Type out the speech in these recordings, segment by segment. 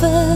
forever.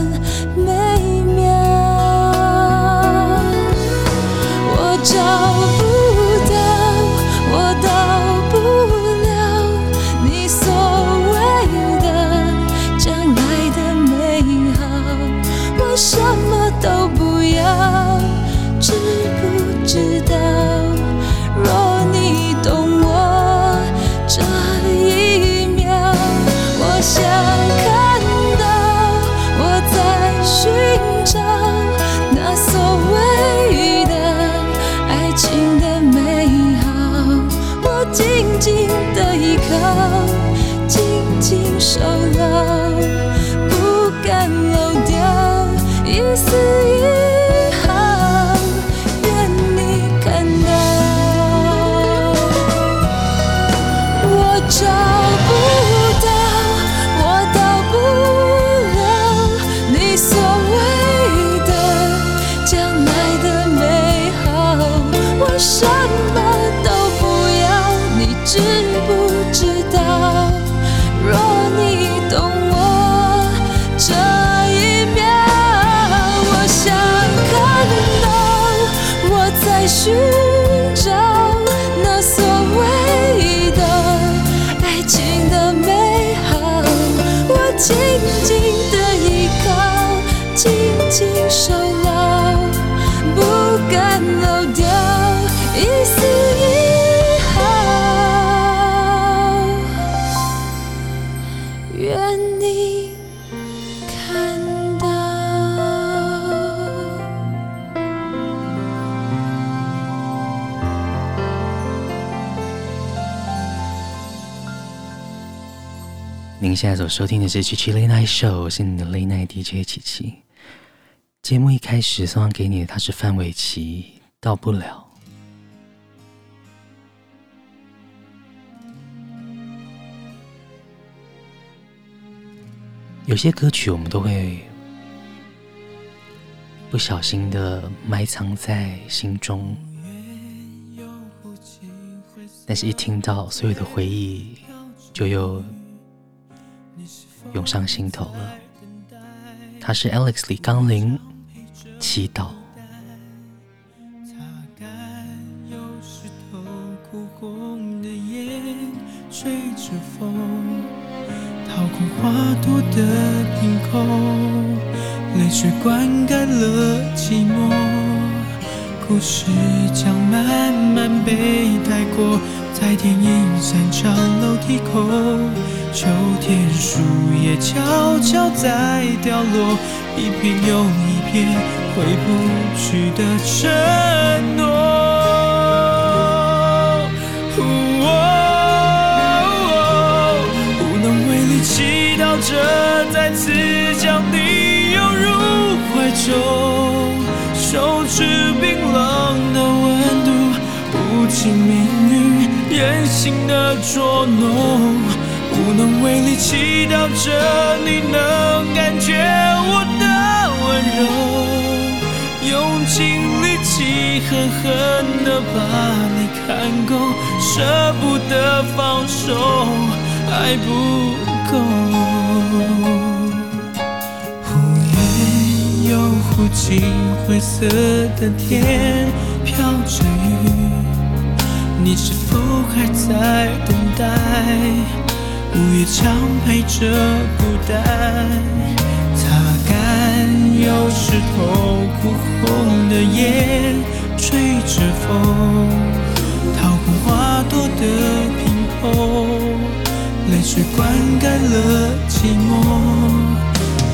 您现在所收听的是《七七 Late Night Show》，我是你的 Late Night DJ 七琪。节目一开始送上给你的，他是范玮琪，《到不了》。有些歌曲我们都会不小心的埋藏在心中，但是一听到，所有的回忆就又。涌上心头了。他是 Alex 李刚林，祈祷。吹着风，掏空花朵的，泪水灌溉了寂寞。故事将慢慢被带过，在电影散场楼梯口，秋天树叶悄悄在掉落，一片又一片回不去的承诺。无能为力祈祷着再次将你拥入怀中，手持冰冷的温度，不请命运任性的捉弄。无能为力祈祷着你能感觉我的温柔，用尽力气狠狠的把你看够，舍不得放手，还不够。远又忽近，灰色的天飘着雨，你是否还在等待？午夜常陪着孤单，擦干有湿透哭红的眼，吹着风，掏空花朵的瓶口，泪水灌溉了寂寞。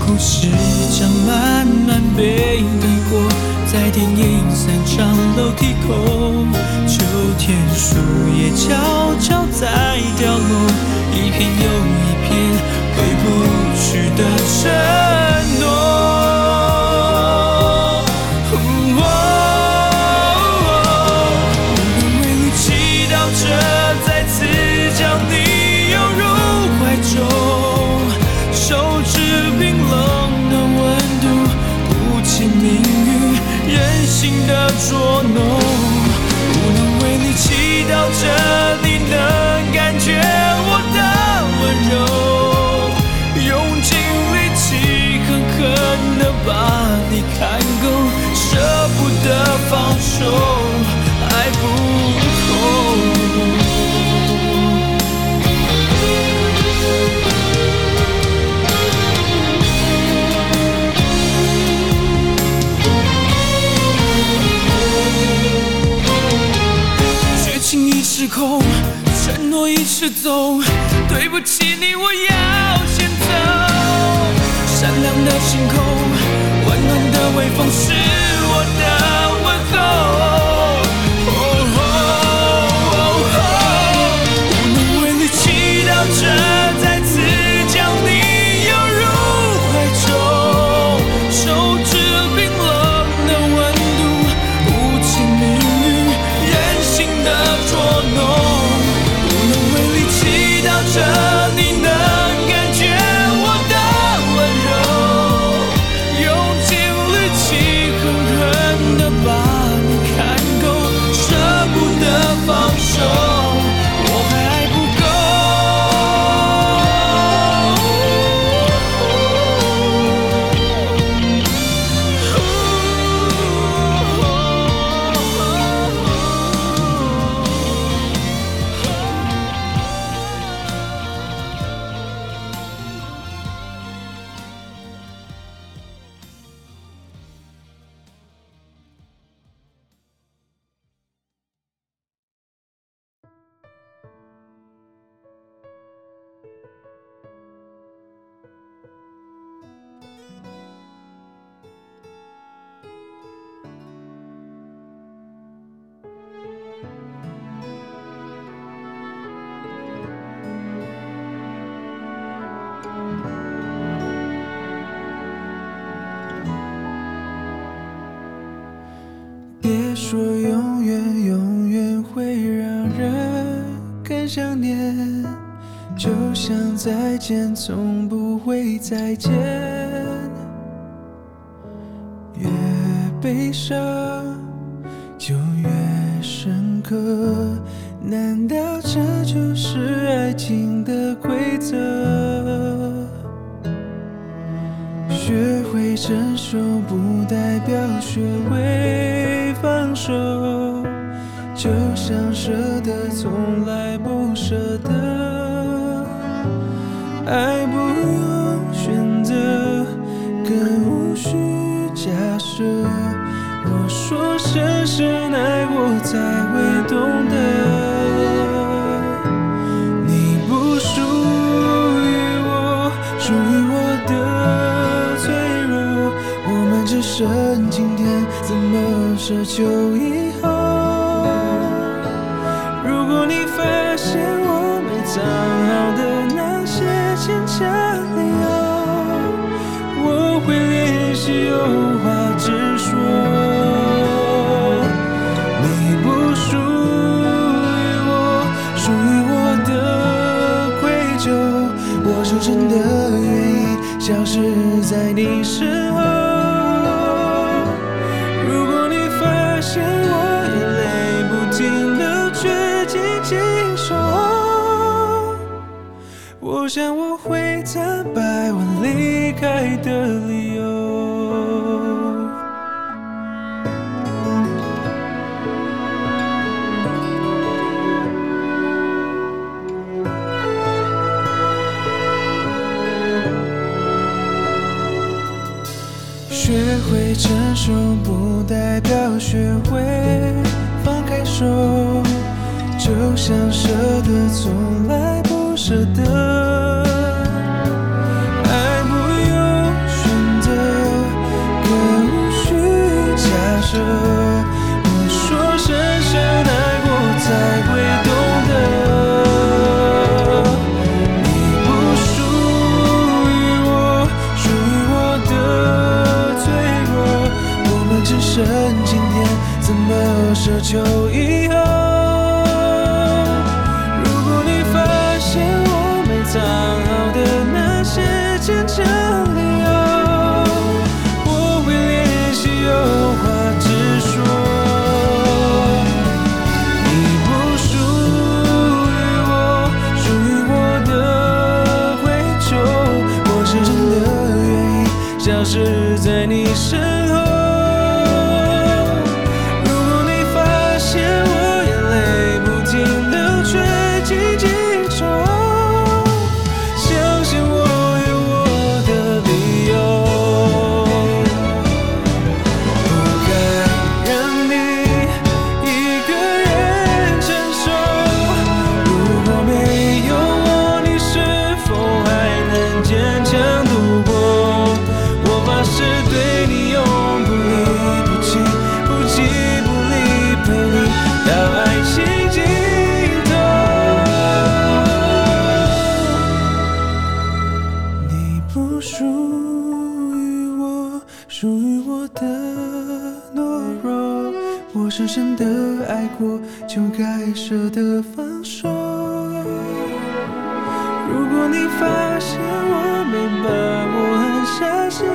故事将慢慢被带过，在电影散场楼梯口，秋天树叶悄悄在掉落。一片又一片回不去的承诺。走，对不起你，我要先走。闪亮的星空，温暖的微风是再见。越悲伤就越深刻，难道这就是爱情的规则？学会。会成熟不代表学会放手，就像舍得从来不舍得，爱不用深深爱过才会懂得，你不属于我，属于我的脆弱。我们只剩今天，怎么奢求？一消失在你身后。如果你发现我眼泪不停流，却紧紧守候，我想我会坦白我离开的路。学会放开手，就像舍得从来不舍得。发现我没把握，狠下心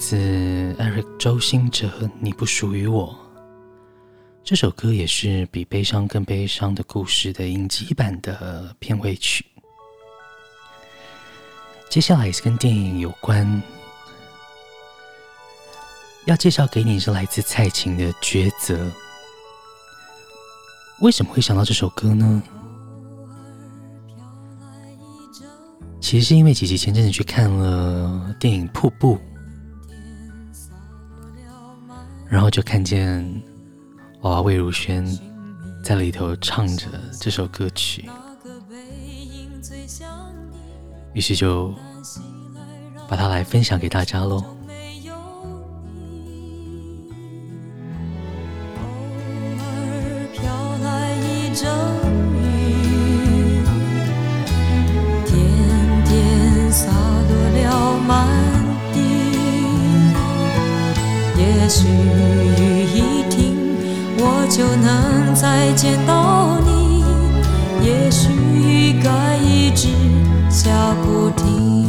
自 Eric 周兴哲，《你不属于我》。这首歌也是《比悲伤更悲伤的故事》的影集版的片尾曲。接下来也是跟电影有关，要介绍给你是来自蔡琴的《抉择》。为什么会想到这首歌呢？其实是因为姐姐前阵子去看了电影《瀑布》，然后就看见娃娃魏如萱在里头唱着这首歌曲。于是就把它来分享给大家喽。也许雨一停我就能再见到你。也许雨该一直下不停。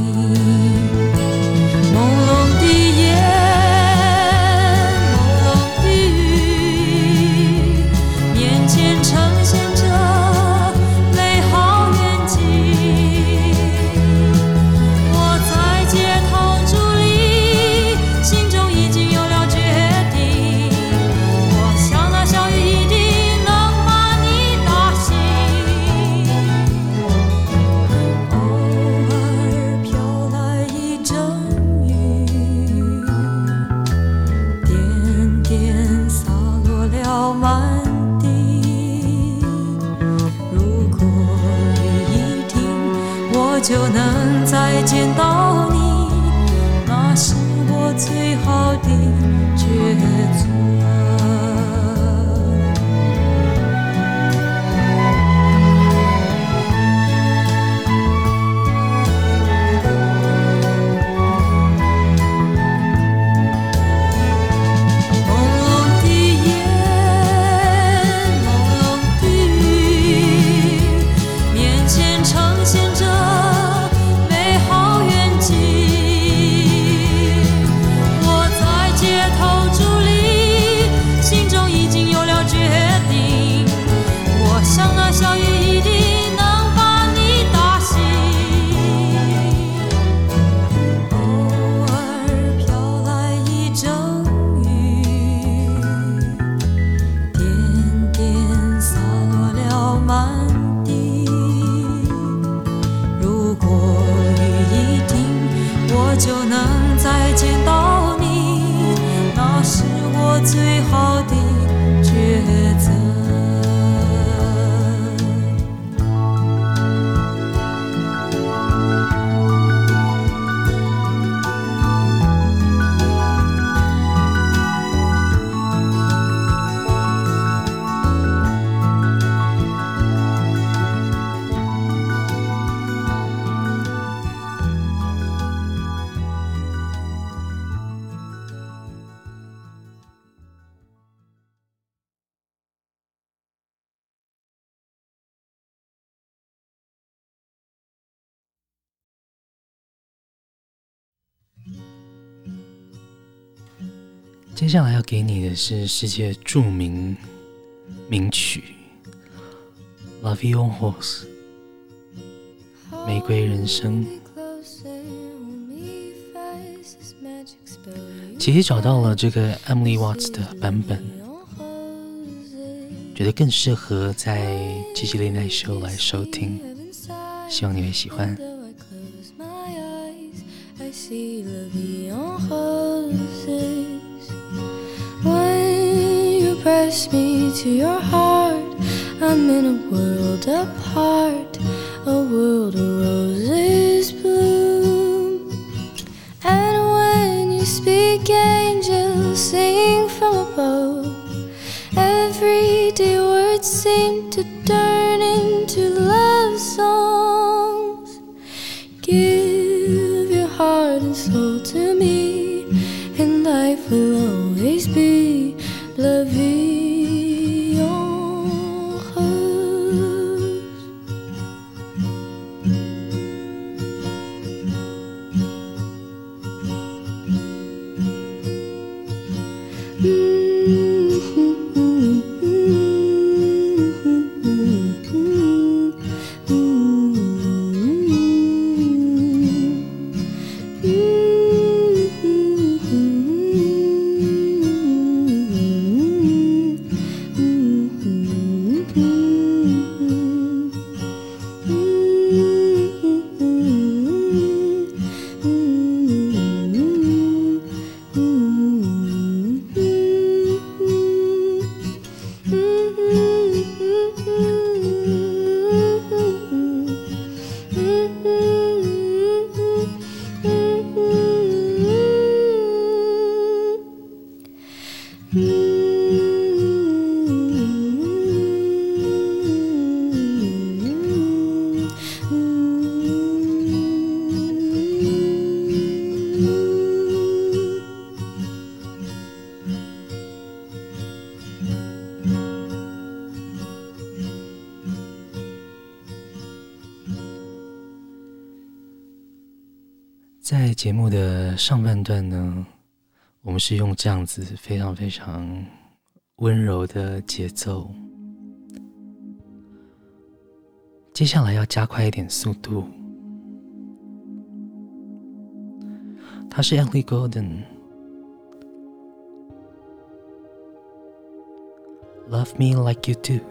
见到接下来要给你的是世界著名名曲《La Vie en Rose》玫瑰人生。其实找到了这个 Emily Watts 的版本，觉得更适合在七七 Late Night Show 来收听，希望你会喜欢。push me to your heart. I'm in a world apart, a world of roses bloom. And when you speak, angels sing from above. Everyday words seem to die. 上半段呢，我们是用这样子非常非常温柔的节奏。接下来要加快一点速度。它是 Emily Golden LOVE ME LIKE YOU DO。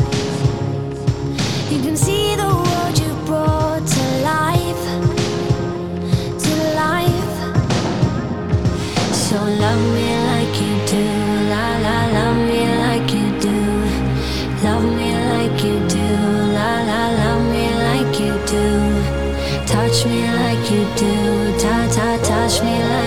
Love me like you do, la la. Love me like you do, love me like you do, la la. Love me like you do, touch me like you do, ta ta. Touch me like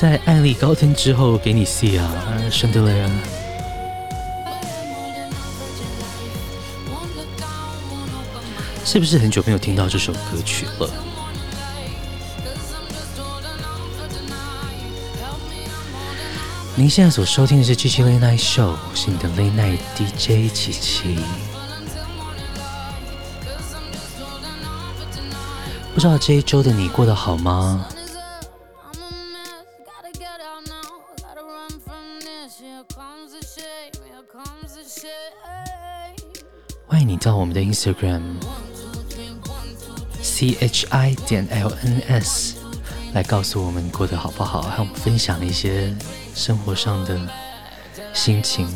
在艾丽高登之后，给你 Sia 圣德雷亚。是不是很久没有听到这首歌曲了？您现在所收听的是七七 Late Night Show，是你的 Late Night DJ 七七。不知道这一周的你过得好吗？们的 Instagram C H I 点 L N S 来告诉我们过得好不好，和我们分享一些生活上的心情，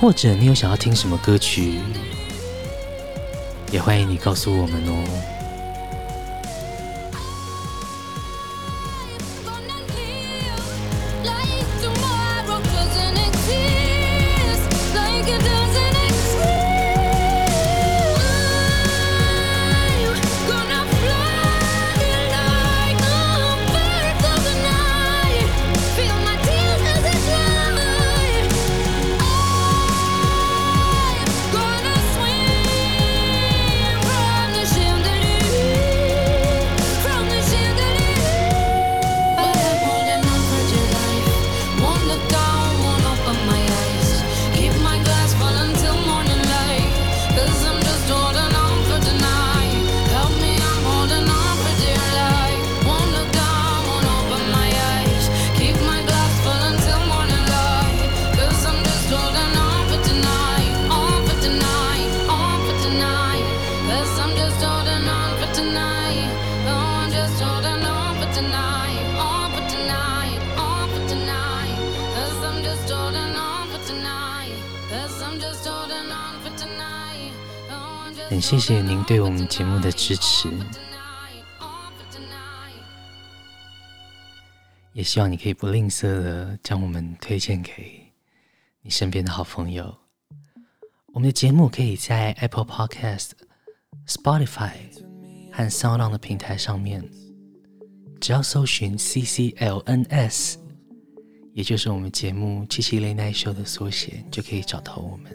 或者你有想要听什么歌曲？也欢迎你告诉我们哦。谢谢您对我们节目的支持，也希望你可以不吝啬的将我们推荐给你身边的好朋友。我们的节目可以在 Apple Podcast、Spotify 和 SoundOn 的平台上面，只要搜寻 CCLNS，也就是我们节目七七雷奈秀的缩写，就可以找到我们。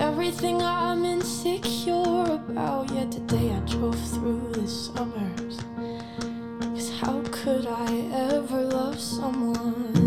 everything I'm insecure about. Yet today I drove through the suburbs. Cause how could I ever love someone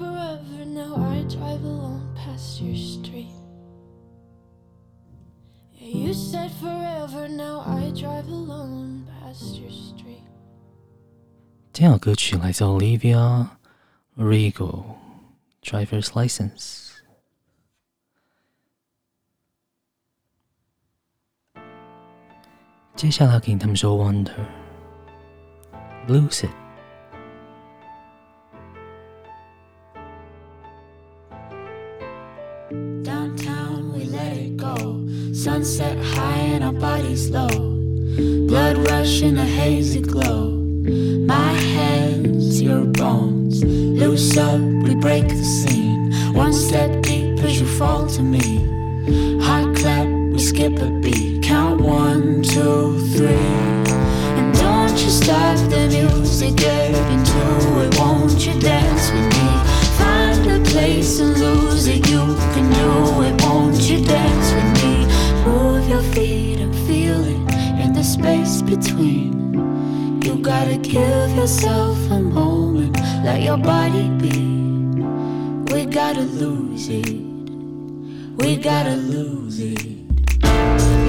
forever, now I drive alone past your street. Yeah, you said forever, now I drive alone past your street. 这样的歌曲来自 Olivia Rodrigo Driver's License。接下来给他们说 Wonder Lose Sunset high and our bodies low. Blood rush in a hazy glow. My hands, your bones. Loose up, we break the scene. One step deep as you fall to me. Hot clap, we skip a beat. Count one, two, three. And don't you stop the music, get into it. Won't you dance with me? Find a place and lose it. You can do it. Won't you dance with me? Your feet and feel it in the space between. You gotta give yourself a moment. Let your body be. We gotta lose it. We gotta lose it.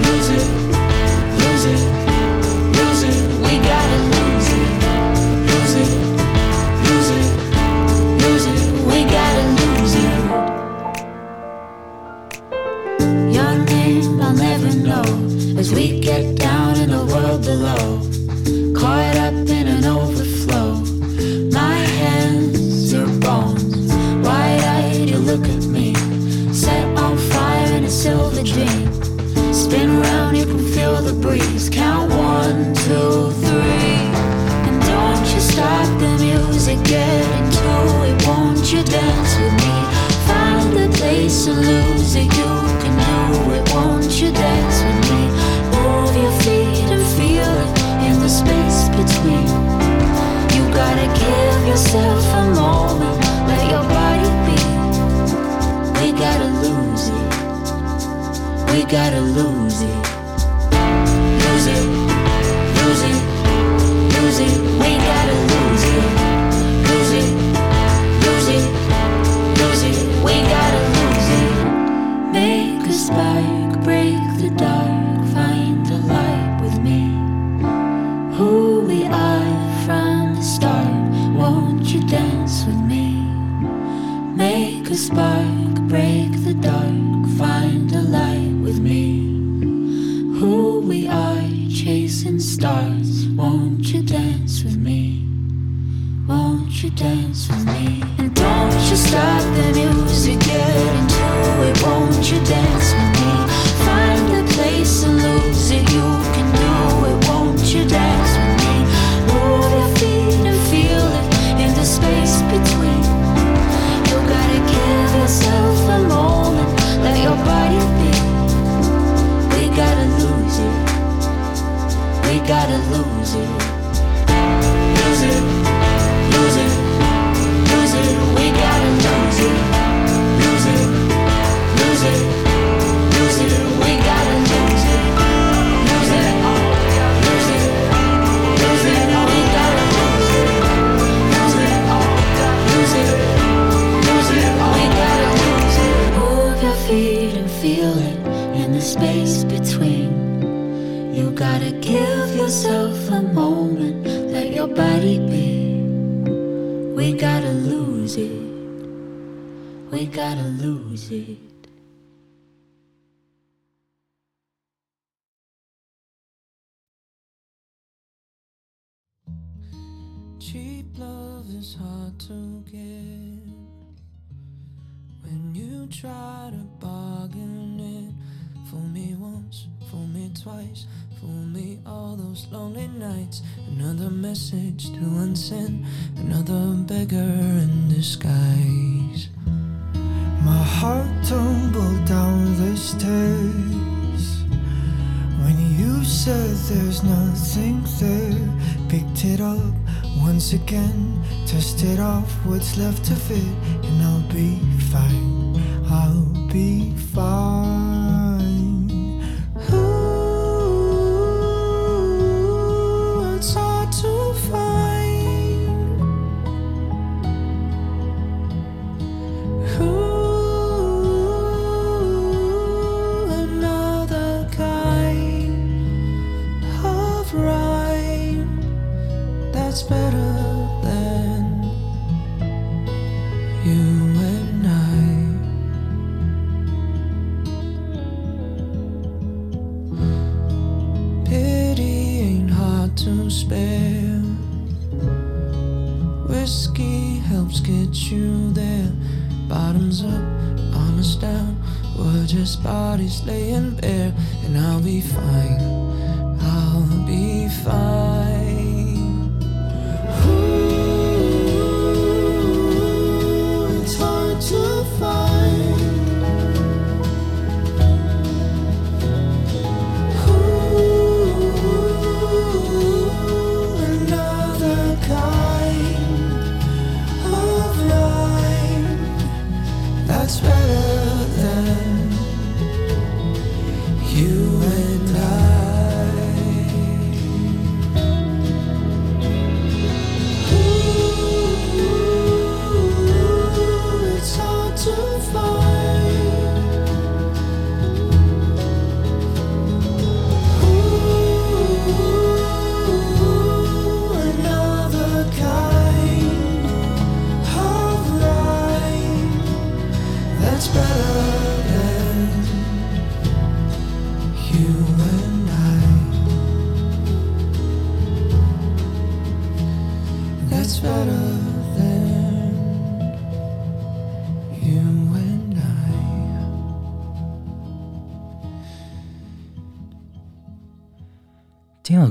Lose it. Lose it. get Spin around, you can feel the breeze. Count one, two, three. And don't you stop the music, get into it. Won't you dance with me? Find a place and lose it. You can do it. Won't you dance with me? Move your feet and feel it in the space between. You gotta give yourself a moment. Let your body We gotta lose it. Lose it. Lose it. Lose it. We gotta Cheap love is hard to get when you try to bargain it. Fool me once, fool me twice, fool me all those lonely nights. Another message to unsend, another beggar in disguise. My heart tumbled down the stairs when you said there's nothing there. Picked it up once again, tested off what's left of it, and I'll be fine. I'll be fine. Bottoms up, armors down. We're just bodies laying bare, and I'll be fine. I'll be fine.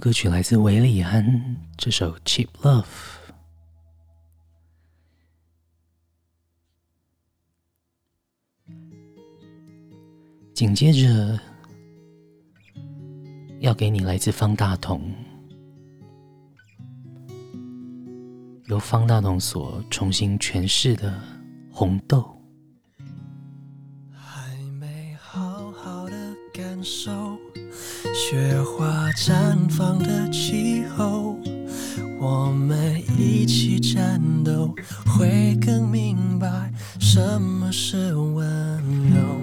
歌曲来自韦礼安，这首《Cheap Love》。紧接着要给你来自方大同，由方大同所重新诠释的《红豆》。还没好好的感受。雪花绽放的气候，我们一起战斗，会更明白什么是温柔。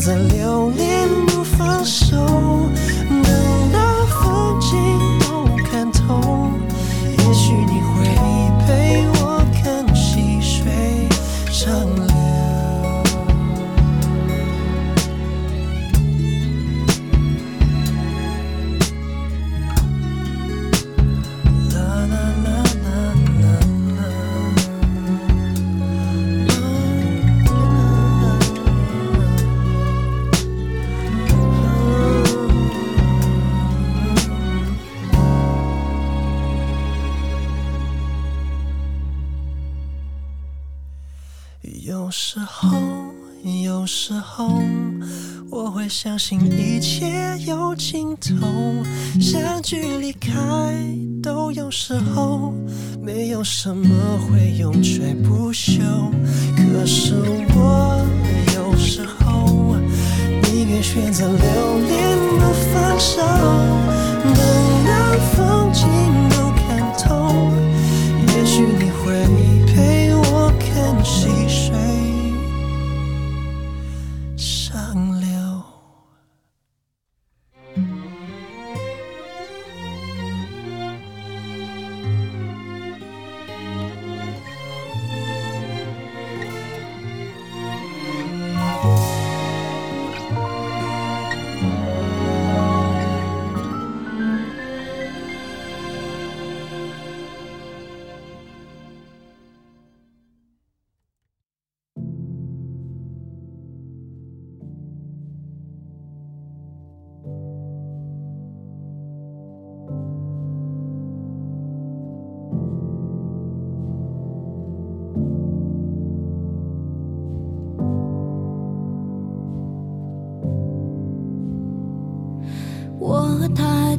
在流连。去离开都有时候，没有什么会永垂不朽。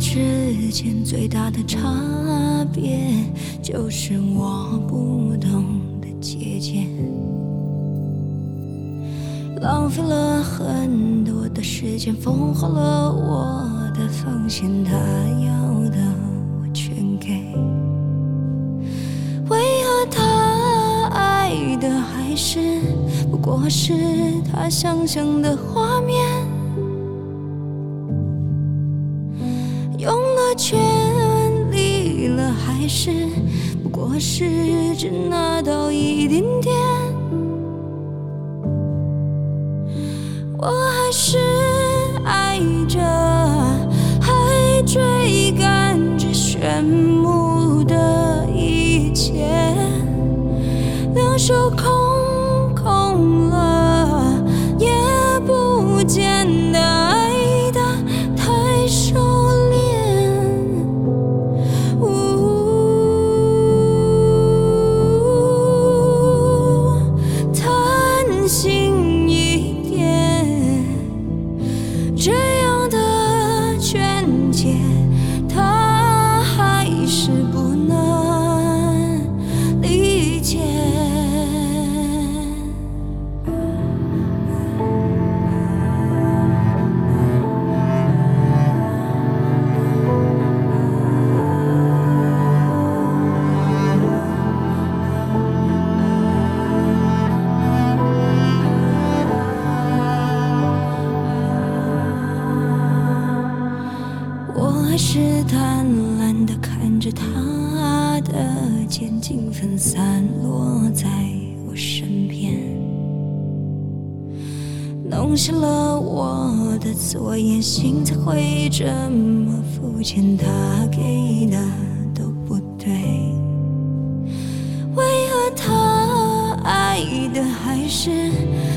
之间最大的差别，就是我不懂得节俭，浪费了很多的时间，丰厚了我的奉献，他要的我全给，为何他爱的还是不过是他想象的画是只拿到一点点，作业心才会这么肤浅，他给的都不对，为何他爱的还是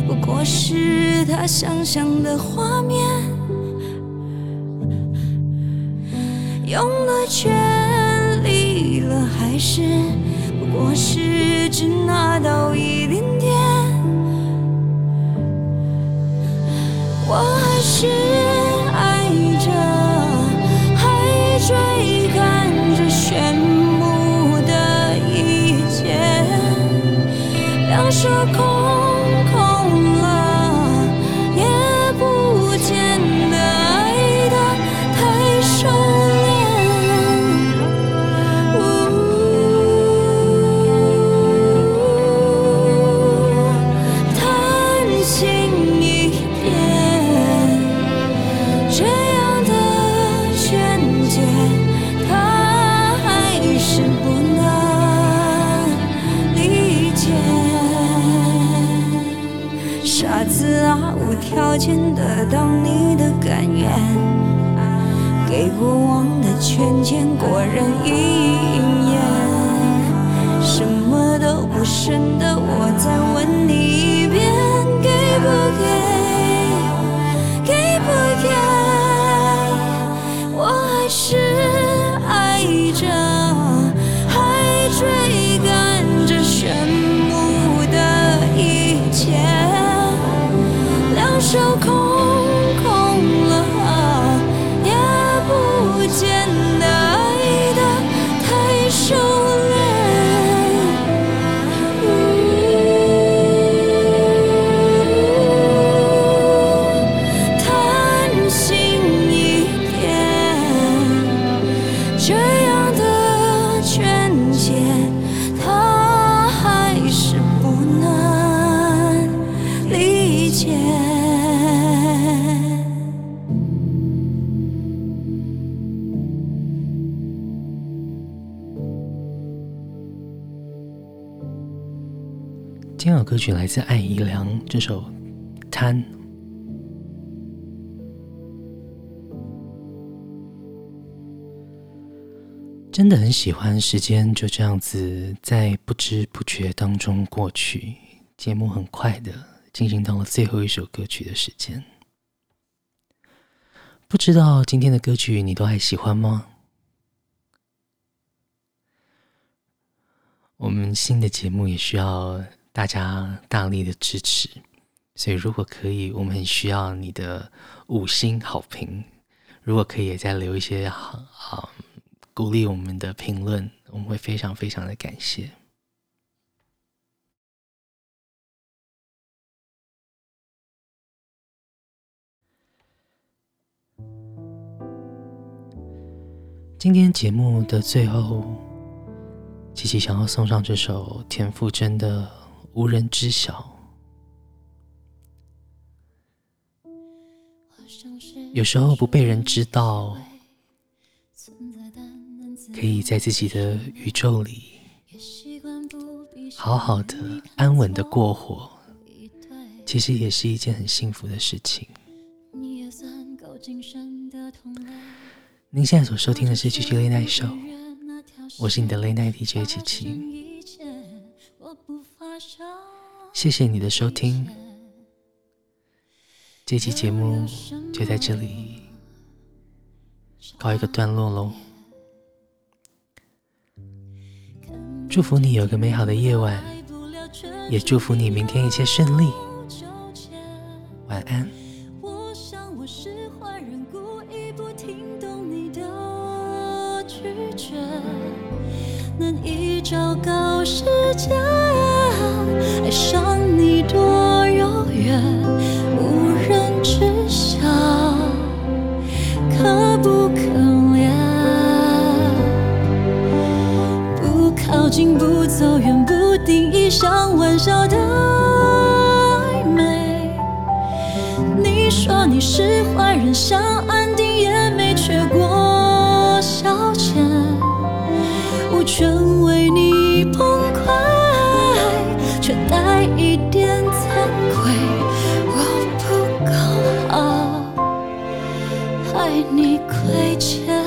不过是他想象的画面？用了全力了，还是不过是只拿到一点是爱着，还追赶着炫目的一切，两手空。到你的甘愿，给过往的圈钱过人一歌曲来自艾怡良，这首《贪》。真的很喜欢，时间就这样子在不知不觉当中过去，节目很快的进行到了最后一首歌曲的时间。不知道今天的歌曲你都还喜欢吗？我们新的节目也需要。大家大力的支持，所以如果可以，我们很需要你的五星好评。如果可以，也再留一些好好鼓励我们的评论，我们会非常非常的感谢。今天节目的最后，琪琪想要送上这首田馥甄的。无人知晓，有时候不被人知道，可以在自己的宇宙里好好的、安稳的过活，其实也是一件很幸福的事情。您现在所收听的是《七七 Late Night Show》，我是你的 Late Night DJ 七七。谢谢你的收听，这期节目就在这里告一个段落喽。祝福你有个美好的夜晚，也祝福你明天一切顺利。晚安。我想我是坏人，故意不听懂你的拒绝，难以昭告世界，爱上你多遥远，无人知晓，可不可怜？不走远，不定义像玩笑的暧昧。你说你是坏人，你亏欠。